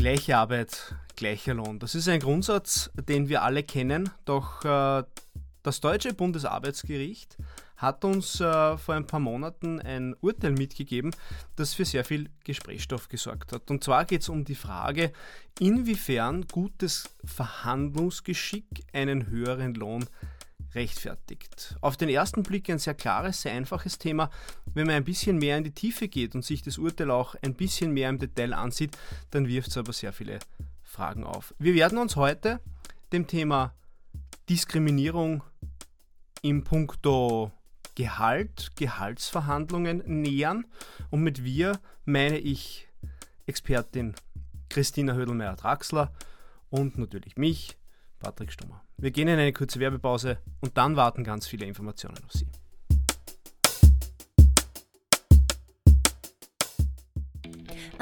Gleiche Arbeit, gleicher Lohn. Das ist ein Grundsatz, den wir alle kennen, doch äh, das deutsche Bundesarbeitsgericht hat uns äh, vor ein paar Monaten ein Urteil mitgegeben, das für sehr viel Gesprächsstoff gesorgt hat. Und zwar geht es um die Frage, inwiefern gutes Verhandlungsgeschick einen höheren Lohn rechtfertigt. Auf den ersten Blick ein sehr klares, sehr einfaches Thema. Wenn man ein bisschen mehr in die Tiefe geht und sich das Urteil auch ein bisschen mehr im Detail ansieht, dann wirft es aber sehr viele Fragen auf. Wir werden uns heute dem Thema Diskriminierung im Punkto Gehalt, Gehaltsverhandlungen nähern. Und mit wir meine ich Expertin Christina Hödelmeier-Draxler und natürlich mich, Patrick Stummer. Wir gehen in eine kurze Werbepause und dann warten ganz viele Informationen auf Sie.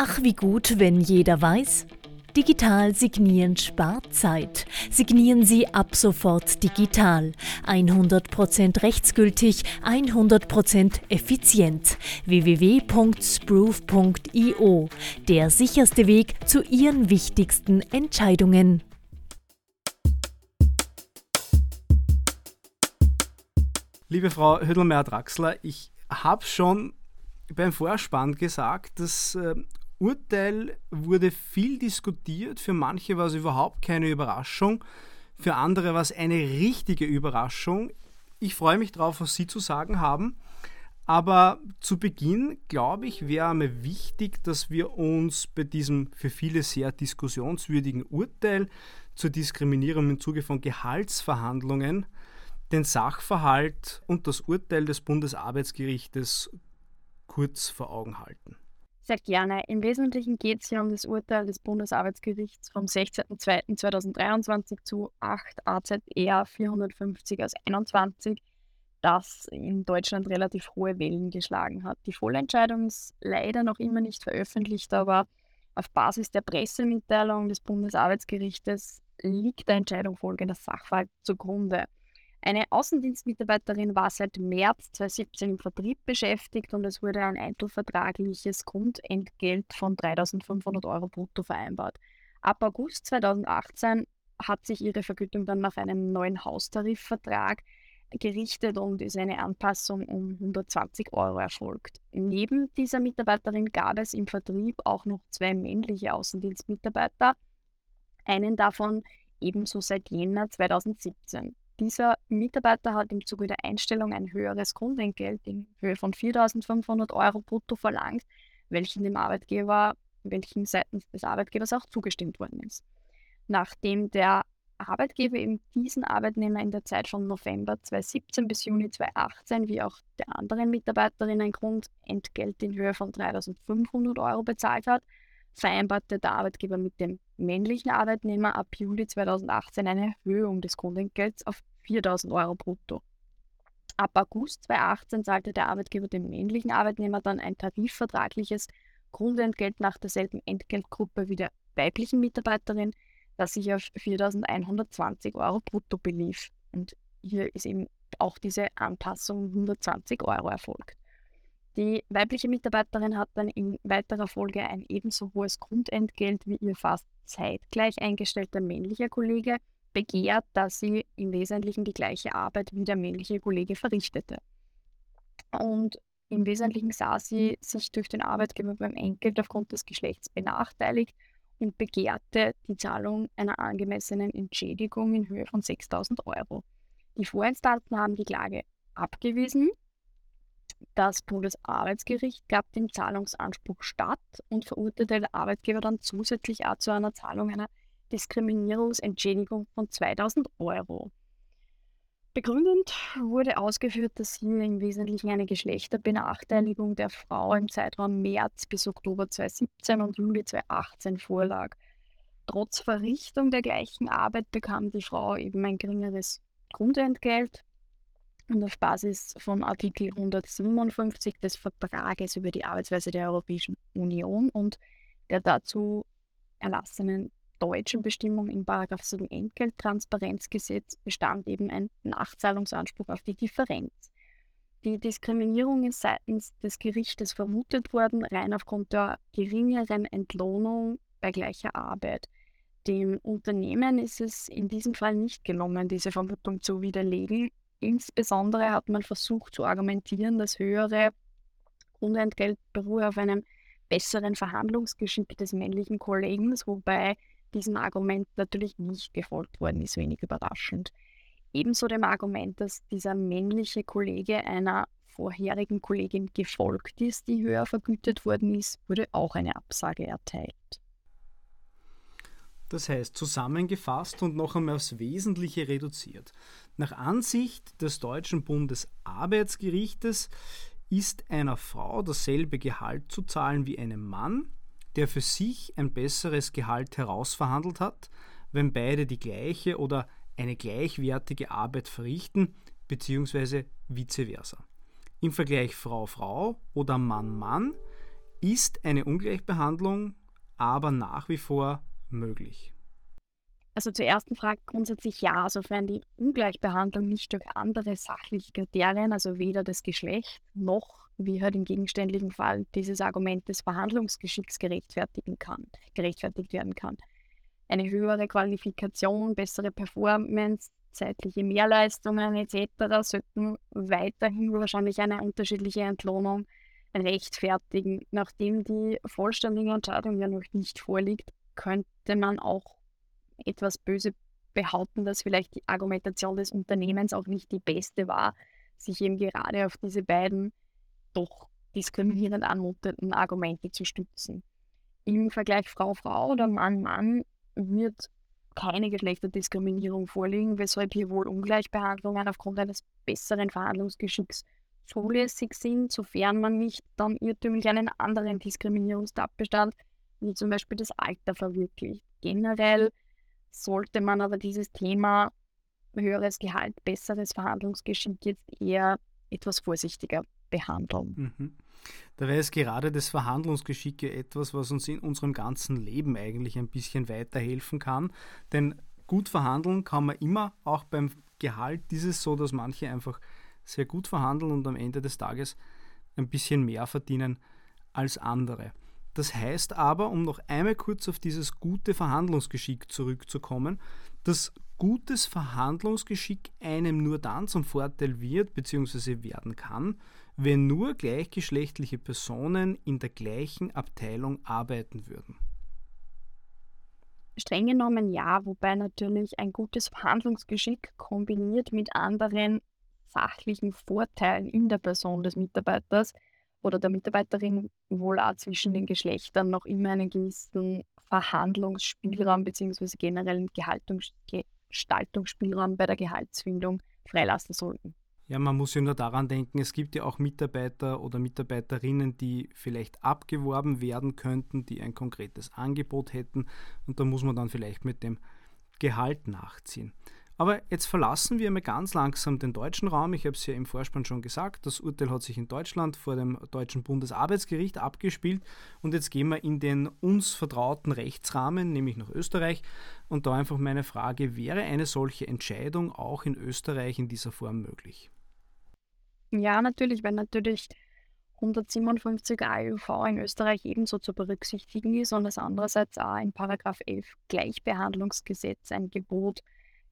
Ach, wie gut, wenn jeder weiß. Digital signieren spart Zeit. Signieren Sie ab sofort digital. 100% rechtsgültig, 100% effizient. www.sproof.io. Der sicherste Weg zu Ihren wichtigsten Entscheidungen. Liebe Frau Hüttelmeier-Draxler, ich habe schon beim Vorspann gesagt, das äh, Urteil wurde viel diskutiert. Für manche war es überhaupt keine Überraschung, für andere war es eine richtige Überraschung. Ich freue mich darauf, was Sie zu sagen haben. Aber zu Beginn, glaube ich, wäre mir wichtig, dass wir uns bei diesem für viele sehr diskussionswürdigen Urteil zur Diskriminierung im Zuge von Gehaltsverhandlungen den Sachverhalt und das Urteil des Bundesarbeitsgerichtes kurz vor Augen halten. Sehr gerne. Im Wesentlichen geht es hier um das Urteil des Bundesarbeitsgerichts vom 16.02.2023 zu 8 AZR 450 aus 21, das in Deutschland relativ hohe Wellen geschlagen hat. Die Vollentscheidung ist leider noch immer nicht veröffentlicht, aber auf Basis der Pressemitteilung des Bundesarbeitsgerichtes liegt der Entscheidung folgender Sachverhalt zugrunde. Eine Außendienstmitarbeiterin war seit März 2017 im Vertrieb beschäftigt und es wurde ein einzelvertragliches Grundentgelt von 3.500 Euro brutto vereinbart. Ab August 2018 hat sich ihre Vergütung dann nach einem neuen Haustarifvertrag gerichtet und ist eine Anpassung um 120 Euro erfolgt. Neben dieser Mitarbeiterin gab es im Vertrieb auch noch zwei männliche Außendienstmitarbeiter, einen davon ebenso seit Jänner 2017. Dieser Mitarbeiter hat im Zuge der Einstellung ein höheres Grundentgelt in Höhe von 4.500 Euro brutto verlangt, welchen dem Arbeitgeber, welchem seitens des Arbeitgebers auch zugestimmt worden ist. Nachdem der Arbeitgeber eben diesen Arbeitnehmer in der Zeit von November 2017 bis Juni 2018 wie auch der anderen Mitarbeiterin ein Grundentgelt in Höhe von 3.500 Euro bezahlt hat, vereinbarte der Arbeitgeber mit dem männlichen Arbeitnehmer ab Juli 2018 eine Erhöhung des Grundentgelts auf 4.000 Euro brutto. Ab August 2018 zahlte der Arbeitgeber dem männlichen Arbeitnehmer dann ein tarifvertragliches Grundentgelt nach derselben Entgeltgruppe wie der weiblichen Mitarbeiterin, das sich auf 4.120 Euro brutto belief. Und hier ist eben auch diese Anpassung 120 Euro erfolgt. Die weibliche Mitarbeiterin hat dann in weiterer Folge ein ebenso hohes Grundentgelt wie ihr fast zeitgleich eingestellter männlicher Kollege begehrt, dass sie im Wesentlichen die gleiche Arbeit wie der männliche Kollege verrichtete. Und im Wesentlichen sah sie sich durch den Arbeitgeber beim Entgelt aufgrund des Geschlechts benachteiligt und begehrte die Zahlung einer angemessenen Entschädigung in Höhe von 6000 Euro. Die Vorinstanzen haben die Klage abgewiesen das Bundesarbeitsgericht gab dem Zahlungsanspruch statt und verurteilte der Arbeitgeber dann zusätzlich auch zu einer Zahlung einer Diskriminierungsentschädigung von 2000 Euro. Begründend wurde ausgeführt, dass hier im Wesentlichen eine Geschlechterbenachteiligung der Frau im Zeitraum März bis Oktober 2017 und Juli 2018 vorlag. Trotz Verrichtung der gleichen Arbeit bekam die Frau eben ein geringeres Grundentgelt und auf Basis von Artikel 157 des Vertrages über die Arbeitsweise der Europäischen Union und der dazu erlassenen deutschen Bestimmung im 7 Entgelttransparenzgesetz bestand eben ein Nachzahlungsanspruch auf die Differenz. Die Diskriminierung ist seitens des Gerichtes vermutet worden, rein aufgrund der geringeren Entlohnung bei gleicher Arbeit. Dem Unternehmen ist es in diesem Fall nicht gelungen, diese Vermutung zu widerlegen. Insbesondere hat man versucht zu argumentieren, dass höhere Grundentgelt beruhe auf einem besseren Verhandlungsgeschick des männlichen Kollegen, wobei diesem Argument natürlich nicht gefolgt worden ist, wenig überraschend. Ebenso dem Argument, dass dieser männliche Kollege einer vorherigen Kollegin gefolgt ist, die höher vergütet worden ist, wurde auch eine Absage erteilt. Das heißt, zusammengefasst und noch einmal aufs Wesentliche reduziert. Nach Ansicht des Deutschen Bundesarbeitsgerichtes ist einer Frau dasselbe Gehalt zu zahlen wie einem Mann, der für sich ein besseres Gehalt herausverhandelt hat, wenn beide die gleiche oder eine gleichwertige Arbeit verrichten, beziehungsweise vice versa. Im Vergleich Frau-Frau oder Mann-Mann ist eine Ungleichbehandlung aber nach wie vor möglich. Also zur ersten Frage grundsätzlich ja, sofern die Ungleichbehandlung nicht durch andere sachliche Kriterien, also weder das Geschlecht noch, wie halt im gegenständlichen Fall, dieses Argument des Verhandlungsgeschicks gerechtfertigen kann, gerechtfertigt werden kann. Eine höhere Qualifikation, bessere Performance, zeitliche Mehrleistungen etc. sollten weiterhin wahrscheinlich eine unterschiedliche Entlohnung rechtfertigen. Nachdem die vollständige Entscheidung ja noch nicht vorliegt, könnte man auch etwas böse behaupten, dass vielleicht die Argumentation des Unternehmens auch nicht die beste war, sich eben gerade auf diese beiden doch diskriminierend anmutenden Argumente zu stützen. Im Vergleich Frau-Frau oder Mann-Mann wird keine Geschlechterdiskriminierung vorliegen, weshalb hier wohl Ungleichbehandlungen aufgrund eines besseren Verhandlungsgeschicks zulässig sind, sofern man nicht dann irrtümlich einen anderen Diskriminierungstatbestand, wie zum Beispiel das Alter, verwirklicht. Generell sollte man aber dieses Thema höheres Gehalt, besseres Verhandlungsgeschick jetzt eher etwas vorsichtiger behandeln. Mhm. Dabei ist gerade das Verhandlungsgeschick etwas, was uns in unserem ganzen Leben eigentlich ein bisschen weiterhelfen kann. Denn gut verhandeln kann man immer, auch beim Gehalt ist es so, dass manche einfach sehr gut verhandeln und am Ende des Tages ein bisschen mehr verdienen als andere. Das heißt aber, um noch einmal kurz auf dieses gute Verhandlungsgeschick zurückzukommen, dass gutes Verhandlungsgeschick einem nur dann zum Vorteil wird bzw. werden kann, wenn nur gleichgeschlechtliche Personen in der gleichen Abteilung arbeiten würden. Streng genommen ja, wobei natürlich ein gutes Verhandlungsgeschick kombiniert mit anderen sachlichen Vorteilen in der Person des Mitarbeiters oder der Mitarbeiterin wohl auch zwischen den Geschlechtern noch immer einen gewissen Verhandlungsspielraum bzw. generellen Gestaltungsspielraum bei der Gehaltsfindung freilassen sollten. Ja, man muss ja nur daran denken, es gibt ja auch Mitarbeiter oder Mitarbeiterinnen, die vielleicht abgeworben werden könnten, die ein konkretes Angebot hätten und da muss man dann vielleicht mit dem Gehalt nachziehen. Aber jetzt verlassen wir mal ganz langsam den deutschen Raum. Ich habe es ja im Vorspann schon gesagt. Das Urteil hat sich in Deutschland vor dem deutschen Bundesarbeitsgericht abgespielt. Und jetzt gehen wir in den uns vertrauten Rechtsrahmen, nämlich nach Österreich. Und da einfach meine Frage, wäre eine solche Entscheidung auch in Österreich in dieser Form möglich? Ja, natürlich, weil natürlich 157 AUV in Österreich ebenso zu berücksichtigen ist und es andererseits auch in Paragraph 11 Gleichbehandlungsgesetz ein Gebot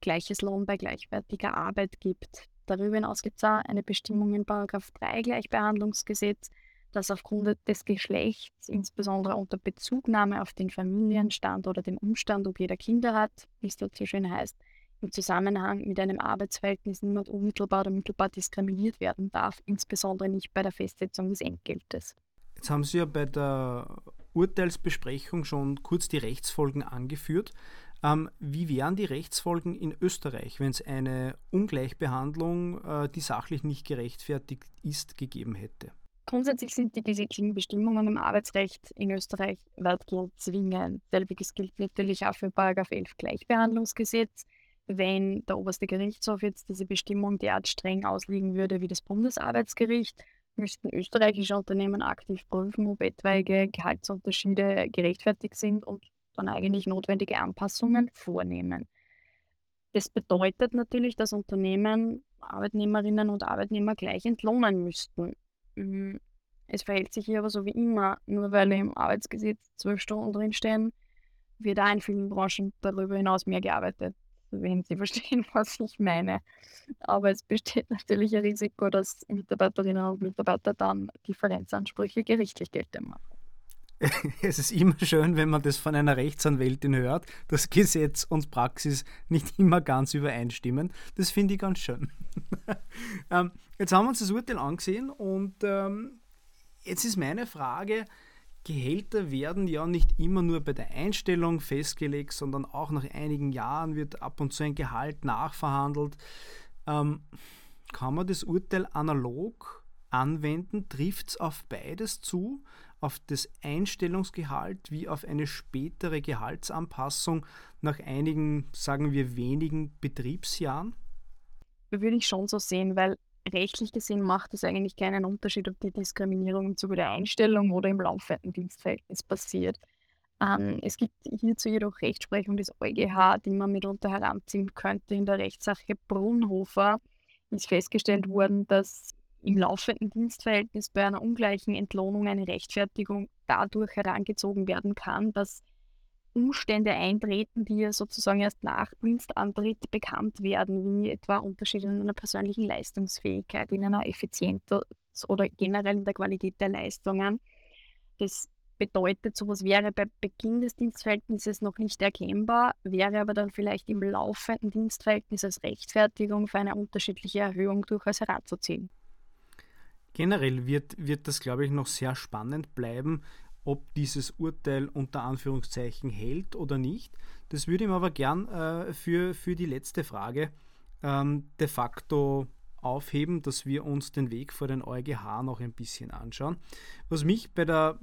gleiches Lohn bei gleichwertiger Arbeit gibt. Darüber hinaus gibt es auch eine Bestimmung in Paragraph 3 Gleichbehandlungsgesetz, dass aufgrund des Geschlechts, insbesondere unter Bezugnahme auf den Familienstand oder den Umstand, ob jeder Kinder hat, wie es dort so schön heißt, im Zusammenhang mit einem Arbeitsverhältnis niemand unmittelbar oder mittelbar diskriminiert werden darf, insbesondere nicht bei der Festsetzung des Entgeltes. Jetzt haben Sie ja bei der Urteilsbesprechung schon kurz die Rechtsfolgen angeführt. Ähm, wie wären die Rechtsfolgen in Österreich, wenn es eine Ungleichbehandlung, äh, die sachlich nicht gerechtfertigt ist, gegeben hätte? Grundsätzlich sind die gesetzlichen Bestimmungen im Arbeitsrecht in Österreich weitgehend zwingend. Selbiges gilt natürlich auch für Paragraph 11 Gleichbehandlungsgesetz. Wenn der oberste Gerichtshof jetzt diese Bestimmung derart streng auslegen würde wie das Bundesarbeitsgericht, müssten österreichische Unternehmen aktiv prüfen, ob etwaige Gehaltsunterschiede gerechtfertigt sind und dann eigentlich notwendige Anpassungen vornehmen. Das bedeutet natürlich, dass Unternehmen Arbeitnehmerinnen und Arbeitnehmer gleich entlohnen müssten. Mhm. Es verhält sich hier aber so wie immer, nur weil im Arbeitsgesetz zwölf Stunden drinstehen, wird auch in vielen Branchen darüber hinaus mehr gearbeitet, wenn Sie verstehen, was ich meine. Aber es besteht natürlich ein Risiko, dass Mitarbeiterinnen und Mitarbeiter dann Differenzansprüche gerichtlich geltend machen. es ist immer schön, wenn man das von einer Rechtsanwältin hört, dass Gesetz und Praxis nicht immer ganz übereinstimmen. Das finde ich ganz schön. ähm, jetzt haben wir uns das Urteil angesehen und ähm, jetzt ist meine Frage, Gehälter werden ja nicht immer nur bei der Einstellung festgelegt, sondern auch nach einigen Jahren wird ab und zu ein Gehalt nachverhandelt. Ähm, kann man das Urteil analog anwenden? Trifft es auf beides zu? auf das Einstellungsgehalt wie auf eine spätere Gehaltsanpassung nach einigen, sagen wir, wenigen Betriebsjahren? Würde ich schon so sehen, weil rechtlich gesehen macht es eigentlich keinen Unterschied, ob die Diskriminierung im Zuge der Einstellung oder im laufenden Dienstverhältnis passiert. Ähm, es gibt hierzu jedoch Rechtsprechung des EuGH, die man mitunter heranziehen könnte. In der Rechtssache Brunhofer ist festgestellt worden, dass im laufenden Dienstverhältnis bei einer ungleichen Entlohnung eine Rechtfertigung dadurch herangezogen werden kann, dass Umstände eintreten, die ja sozusagen erst nach Dienstantritt bekannt werden, wie etwa Unterschiede in einer persönlichen Leistungsfähigkeit, in einer Effizienz oder generell in der Qualität der Leistungen. Das bedeutet, sowas wäre bei Beginn des Dienstverhältnisses noch nicht erkennbar, wäre aber dann vielleicht im laufenden Dienstverhältnis als Rechtfertigung für eine unterschiedliche Erhöhung durchaus heranzuziehen. Generell wird, wird das, glaube ich, noch sehr spannend bleiben, ob dieses Urteil unter Anführungszeichen hält oder nicht. Das würde ich mir aber gern äh, für, für die letzte Frage ähm, de facto aufheben, dass wir uns den Weg vor den EuGH noch ein bisschen anschauen. Was mich bei der,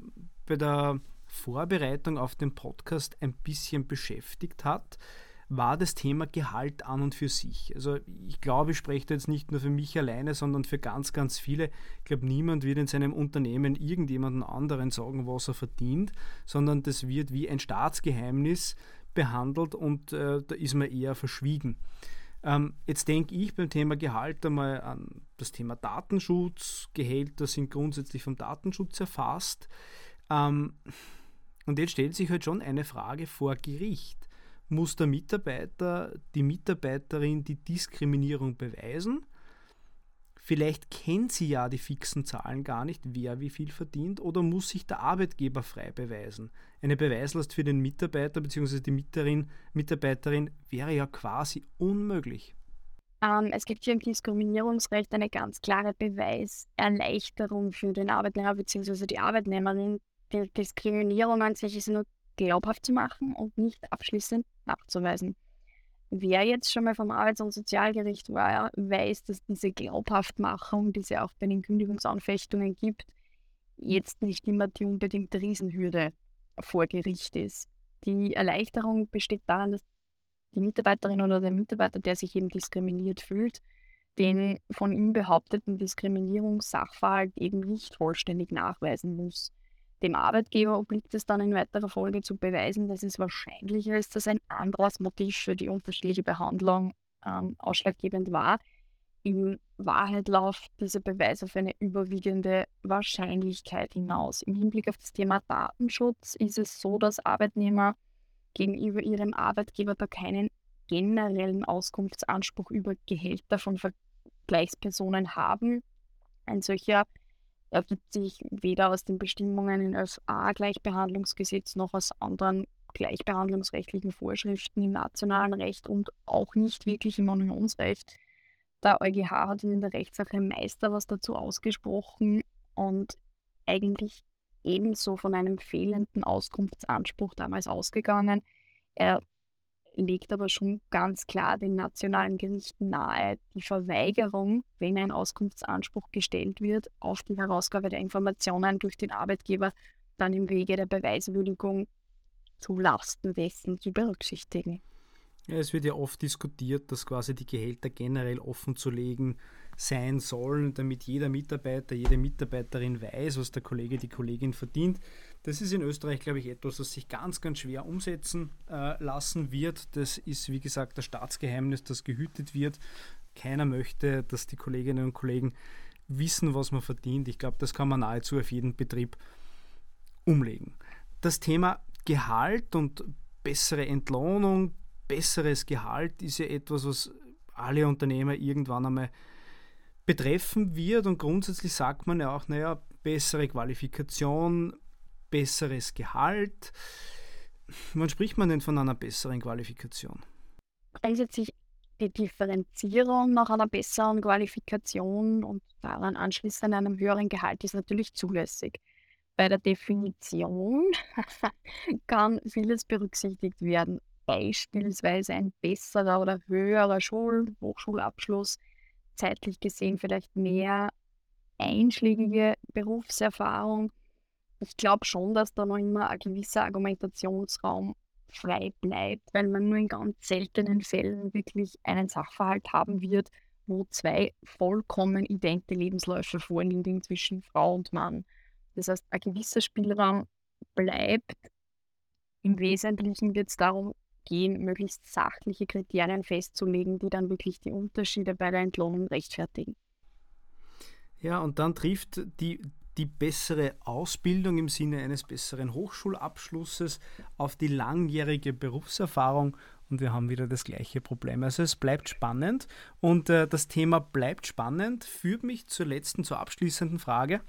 bei der Vorbereitung auf den Podcast ein bisschen beschäftigt hat, war das Thema Gehalt an und für sich. Also ich glaube, ich spreche jetzt nicht nur für mich alleine, sondern für ganz, ganz viele. Ich glaube, niemand wird in seinem Unternehmen irgendjemanden anderen sagen, was er verdient, sondern das wird wie ein Staatsgeheimnis behandelt und äh, da ist man eher verschwiegen. Ähm, jetzt denke ich beim Thema Gehalt einmal an das Thema Datenschutz. Gehälter sind grundsätzlich vom Datenschutz erfasst. Ähm, und jetzt stellt sich halt schon eine Frage vor Gericht muss der Mitarbeiter, die Mitarbeiterin die Diskriminierung beweisen. Vielleicht kennt sie ja die fixen Zahlen gar nicht, wer wie viel verdient, oder muss sich der Arbeitgeber frei beweisen. Eine Beweislast für den Mitarbeiter bzw. die Mieterin, Mitarbeiterin wäre ja quasi unmöglich. Ähm, es gibt hier im Diskriminierungsrecht eine ganz klare Beweiserleichterung für den Arbeitnehmer bzw. die Arbeitnehmerin. Die Diskriminierung an sich ist nur glaubhaft zu machen und nicht abschließend nachzuweisen. Wer jetzt schon mal vom Arbeits- und Sozialgericht war, weiß, dass diese Glaubhaftmachung, die es ja auch bei den Kündigungsanfechtungen gibt, jetzt nicht immer die unbedingte Riesenhürde vor Gericht ist. Die Erleichterung besteht darin, dass die Mitarbeiterin oder der Mitarbeiter, der sich eben diskriminiert fühlt, den von ihm behaupteten Diskriminierungssachverhalt eben nicht vollständig nachweisen muss. Dem Arbeitgeber obliegt es dann in weiterer Folge zu beweisen, dass es wahrscheinlicher ist, dass ein anderes Motiv für die unterschiedliche Behandlung ähm, ausschlaggebend war. In Wahrheit läuft dieser Beweis auf eine überwiegende Wahrscheinlichkeit hinaus. Im Hinblick auf das Thema Datenschutz ist es so, dass Arbeitnehmer gegenüber ihrem Arbeitgeber da keinen generellen Auskunftsanspruch über Gehälter von Vergleichspersonen haben. Ein solcher ergibt sich weder aus den Bestimmungen in FA-Gleichbehandlungsgesetz noch aus anderen gleichbehandlungsrechtlichen Vorschriften im nationalen Recht und auch nicht wirklich im Unionsrecht. Der EuGH hat in der Rechtssache Meister was dazu ausgesprochen und eigentlich ebenso von einem fehlenden Auskunftsanspruch damals ausgegangen. Er legt aber schon ganz klar den nationalen Gerichten nahe, die Verweigerung, wenn ein Auskunftsanspruch gestellt wird, auf die Herausgabe der Informationen durch den Arbeitgeber dann im Wege der Beweiswürdigung zu Lasten dessen zu berücksichtigen. Ja, es wird ja oft diskutiert, dass quasi die Gehälter generell offen zu legen sein sollen, damit jeder Mitarbeiter, jede Mitarbeiterin weiß, was der Kollege, die Kollegin verdient. Das ist in Österreich, glaube ich, etwas, das sich ganz, ganz schwer umsetzen äh, lassen wird. Das ist, wie gesagt, das Staatsgeheimnis, das gehütet wird. Keiner möchte, dass die Kolleginnen und Kollegen wissen, was man verdient. Ich glaube, das kann man nahezu auf jeden Betrieb umlegen. Das Thema Gehalt und bessere Entlohnung, besseres Gehalt ist ja etwas, was alle Unternehmer irgendwann einmal betreffen wird. Und grundsätzlich sagt man ja auch, naja, bessere Qualifikation, besseres Gehalt. Wann spricht man denn von einer besseren Qualifikation? Grundsätzlich die Differenzierung nach einer besseren Qualifikation und daran anschließend einem höheren Gehalt ist natürlich zulässig. Bei der Definition kann vieles berücksichtigt werden, beispielsweise ein besserer oder höherer Schul Hochschulabschluss, zeitlich gesehen vielleicht mehr einschlägige Berufserfahrung. Ich glaube schon, dass da noch immer ein gewisser Argumentationsraum frei bleibt, weil man nur in ganz seltenen Fällen wirklich einen Sachverhalt haben wird, wo zwei vollkommen idente Lebensläufe vorliegen zwischen Frau und Mann. Das heißt, ein gewisser Spielraum bleibt. Im Wesentlichen wird es darum gehen, möglichst sachliche Kriterien festzulegen, die dann wirklich die Unterschiede bei der Entlohnung rechtfertigen. Ja, und dann trifft die, die bessere Ausbildung im Sinne eines besseren Hochschulabschlusses auf die langjährige Berufserfahrung und wir haben wieder das gleiche Problem. Also es bleibt spannend und äh, das Thema bleibt spannend führt mich zur letzten, zur abschließenden Frage.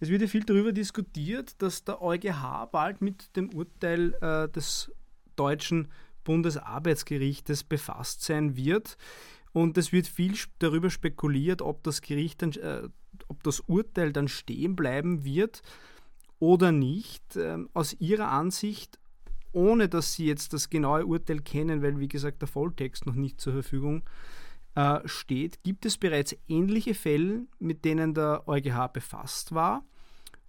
Es wird ja viel darüber diskutiert, dass der EuGH bald mit dem Urteil äh, des deutschen Bundesarbeitsgerichtes befasst sein wird. Und es wird viel darüber spekuliert, ob das Gericht dann, äh, ob das Urteil dann stehen bleiben wird oder nicht. Ähm, aus Ihrer Ansicht, ohne dass Sie jetzt das genaue Urteil kennen, weil wie gesagt der Volltext noch nicht zur Verfügung äh, steht, gibt es bereits ähnliche Fälle, mit denen der EuGH befasst war?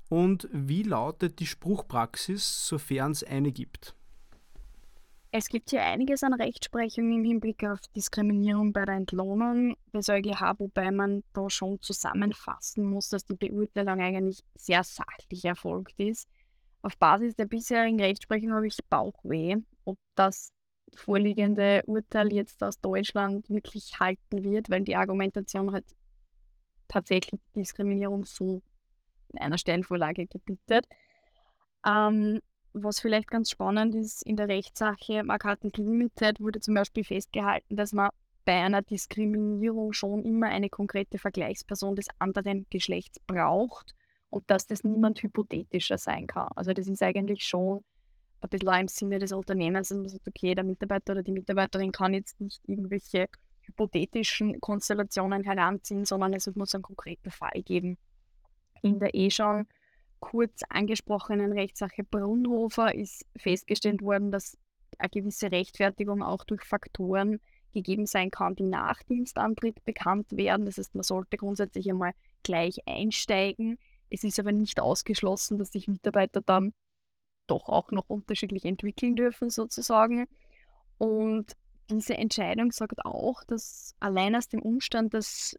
Und wie lautet die Spruchpraxis, sofern es eine gibt? Es gibt hier einiges an Rechtsprechung im Hinblick auf Diskriminierung bei der Entlohnung des EuGH, wobei man da schon zusammenfassen muss, dass die Beurteilung eigentlich sehr sachlich erfolgt ist. Auf Basis der bisherigen Rechtsprechung habe ich Bauchweh, ob das vorliegende Urteil jetzt aus Deutschland wirklich halten wird, weil die Argumentation halt tatsächlich Diskriminierung so in einer Stellenvorlage gebietet. Ähm, was vielleicht ganz spannend ist, in der Rechtssache Markarten Limited wurde zum Beispiel festgehalten, dass man bei einer Diskriminierung schon immer eine konkrete Vergleichsperson des anderen Geschlechts braucht und dass das niemand hypothetischer sein kann. Also das ist eigentlich schon ein bisschen im Sinne des Unternehmens, dass man sagt, okay, der Mitarbeiter oder die Mitarbeiterin kann jetzt nicht irgendwelche hypothetischen Konstellationen heranziehen, sondern es muss einen konkreten Fall geben. In der eh schon kurz angesprochenen Rechtssache Brunhofer ist festgestellt worden, dass eine gewisse Rechtfertigung auch durch Faktoren gegeben sein kann, die nach Dienstantritt bekannt werden. Das heißt, man sollte grundsätzlich einmal gleich einsteigen. Es ist aber nicht ausgeschlossen, dass sich Mitarbeiter dann doch auch noch unterschiedlich entwickeln dürfen, sozusagen. Und diese Entscheidung sagt auch, dass allein aus dem Umstand, dass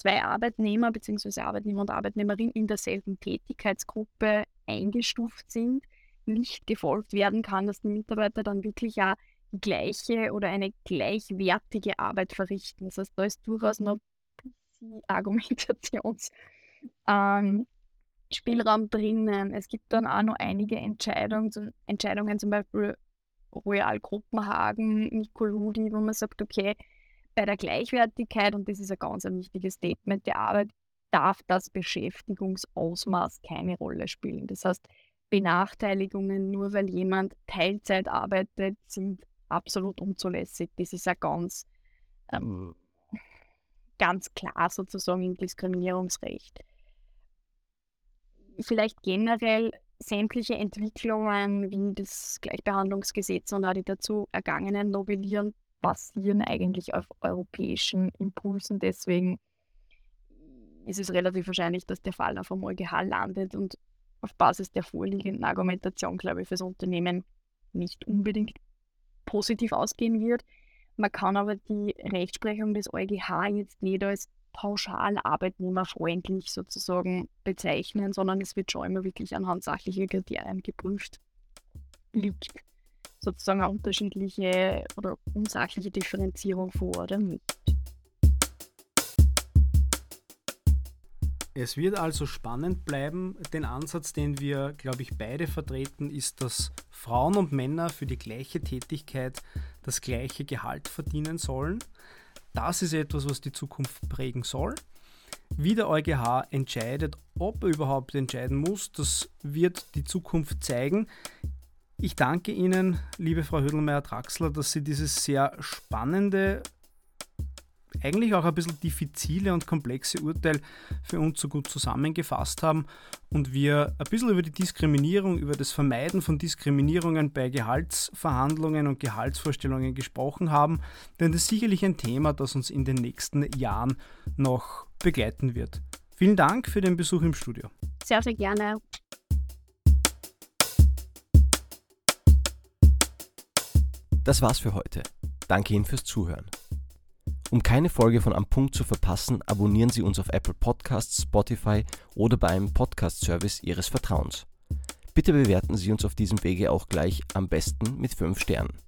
zwei Arbeitnehmer bzw. Arbeitnehmer und Arbeitnehmerin in derselben Tätigkeitsgruppe eingestuft sind, nicht gefolgt werden kann, dass die Mitarbeiter dann wirklich ja die gleiche oder eine gleichwertige Arbeit verrichten. Das heißt, da ist durchaus noch Argumentationsspielraum ähm, drinnen. Es gibt dann auch noch einige Entscheidungen, Entscheidungen zum Beispiel Royal Kopenhagen, Nicoludi, wo man sagt, okay, bei der Gleichwertigkeit, und das ist ein ganz ein wichtiges Statement der Arbeit, darf das Beschäftigungsausmaß keine Rolle spielen. Das heißt, Benachteiligungen, nur weil jemand Teilzeit arbeitet, sind absolut unzulässig. Das ist ja ganz, ähm, ganz klar sozusagen im Diskriminierungsrecht. Vielleicht generell sämtliche Entwicklungen wie das Gleichbehandlungsgesetz und auch die dazu ergangenen Novellierungen basieren eigentlich auf europäischen Impulsen. Deswegen ist es relativ wahrscheinlich, dass der Fall auf einmal EuGH landet und auf Basis der vorliegenden Argumentation, glaube ich, für das Unternehmen nicht unbedingt positiv ausgehen wird. Man kann aber die Rechtsprechung des EuGH jetzt nicht als pauschal arbeitnehmerfreundlich sozusagen bezeichnen, sondern es wird schon immer wirklich anhand sachlicher Kriterien geprüft. Liegt sozusagen eine unterschiedliche oder unsachliche Differenzierung vor oder nicht. Es wird also spannend bleiben. Den Ansatz, den wir, glaube ich, beide vertreten, ist, dass Frauen und Männer für die gleiche Tätigkeit das gleiche Gehalt verdienen sollen. Das ist etwas, was die Zukunft prägen soll. Wie der EuGH entscheidet, ob er überhaupt entscheiden muss, das wird die Zukunft zeigen. Ich danke Ihnen, liebe Frau Hödelmeier-Draxler, dass Sie dieses sehr spannende eigentlich auch ein bisschen diffizile und komplexe Urteil für uns so gut zusammengefasst haben und wir ein bisschen über die Diskriminierung, über das Vermeiden von Diskriminierungen bei Gehaltsverhandlungen und Gehaltsvorstellungen gesprochen haben, denn das ist sicherlich ein Thema, das uns in den nächsten Jahren noch begleiten wird. Vielen Dank für den Besuch im Studio. Sehr, sehr gerne. Das war's für heute. Danke Ihnen fürs Zuhören. Um keine Folge von Am Punkt zu verpassen, abonnieren Sie uns auf Apple Podcasts, Spotify oder bei einem Podcast-Service Ihres Vertrauens. Bitte bewerten Sie uns auf diesem Wege auch gleich am besten mit 5 Sternen.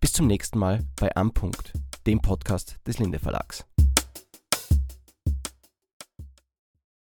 Bis zum nächsten Mal bei Am Punkt, dem Podcast des Linde Verlags.